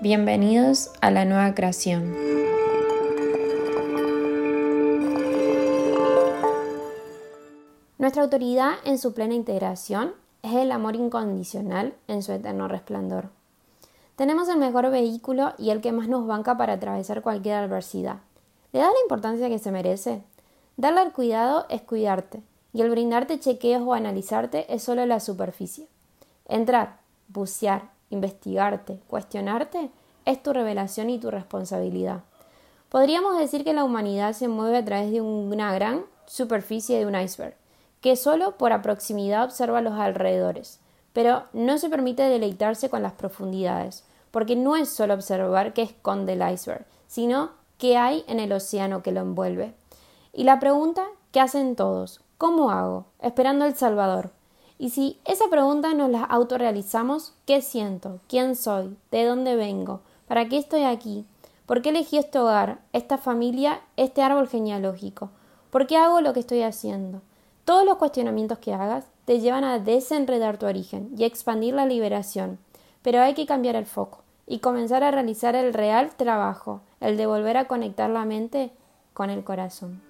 Bienvenidos a la nueva creación. Nuestra autoridad en su plena integración es el amor incondicional en su eterno resplandor. Tenemos el mejor vehículo y el que más nos banca para atravesar cualquier adversidad. ¿Le das la importancia que se merece? Darle al cuidado es cuidarte, y el brindarte chequeos o analizarte es solo la superficie. Entrar, bucear, investigarte, cuestionarte, es tu revelación y tu responsabilidad. Podríamos decir que la humanidad se mueve a través de una gran superficie de un iceberg, que solo por proximidad observa los alrededores, pero no se permite deleitarse con las profundidades, porque no es solo observar qué esconde el iceberg, sino qué hay en el océano que lo envuelve. Y la pregunta ¿qué hacen todos, ¿cómo hago? Esperando el Salvador. Y si esa pregunta nos la autorrealizamos, ¿qué siento? ¿Quién soy? ¿De dónde vengo? ¿Para qué estoy aquí? ¿Por qué elegí este hogar, esta familia, este árbol genealógico? ¿Por qué hago lo que estoy haciendo? Todos los cuestionamientos que hagas te llevan a desenredar tu origen y expandir la liberación, pero hay que cambiar el foco y comenzar a realizar el real trabajo, el de volver a conectar la mente con el corazón.